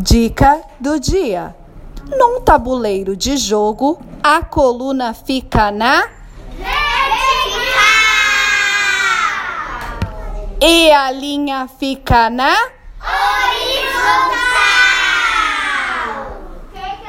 Dica do dia: num tabuleiro de jogo, a coluna fica na e a linha fica na.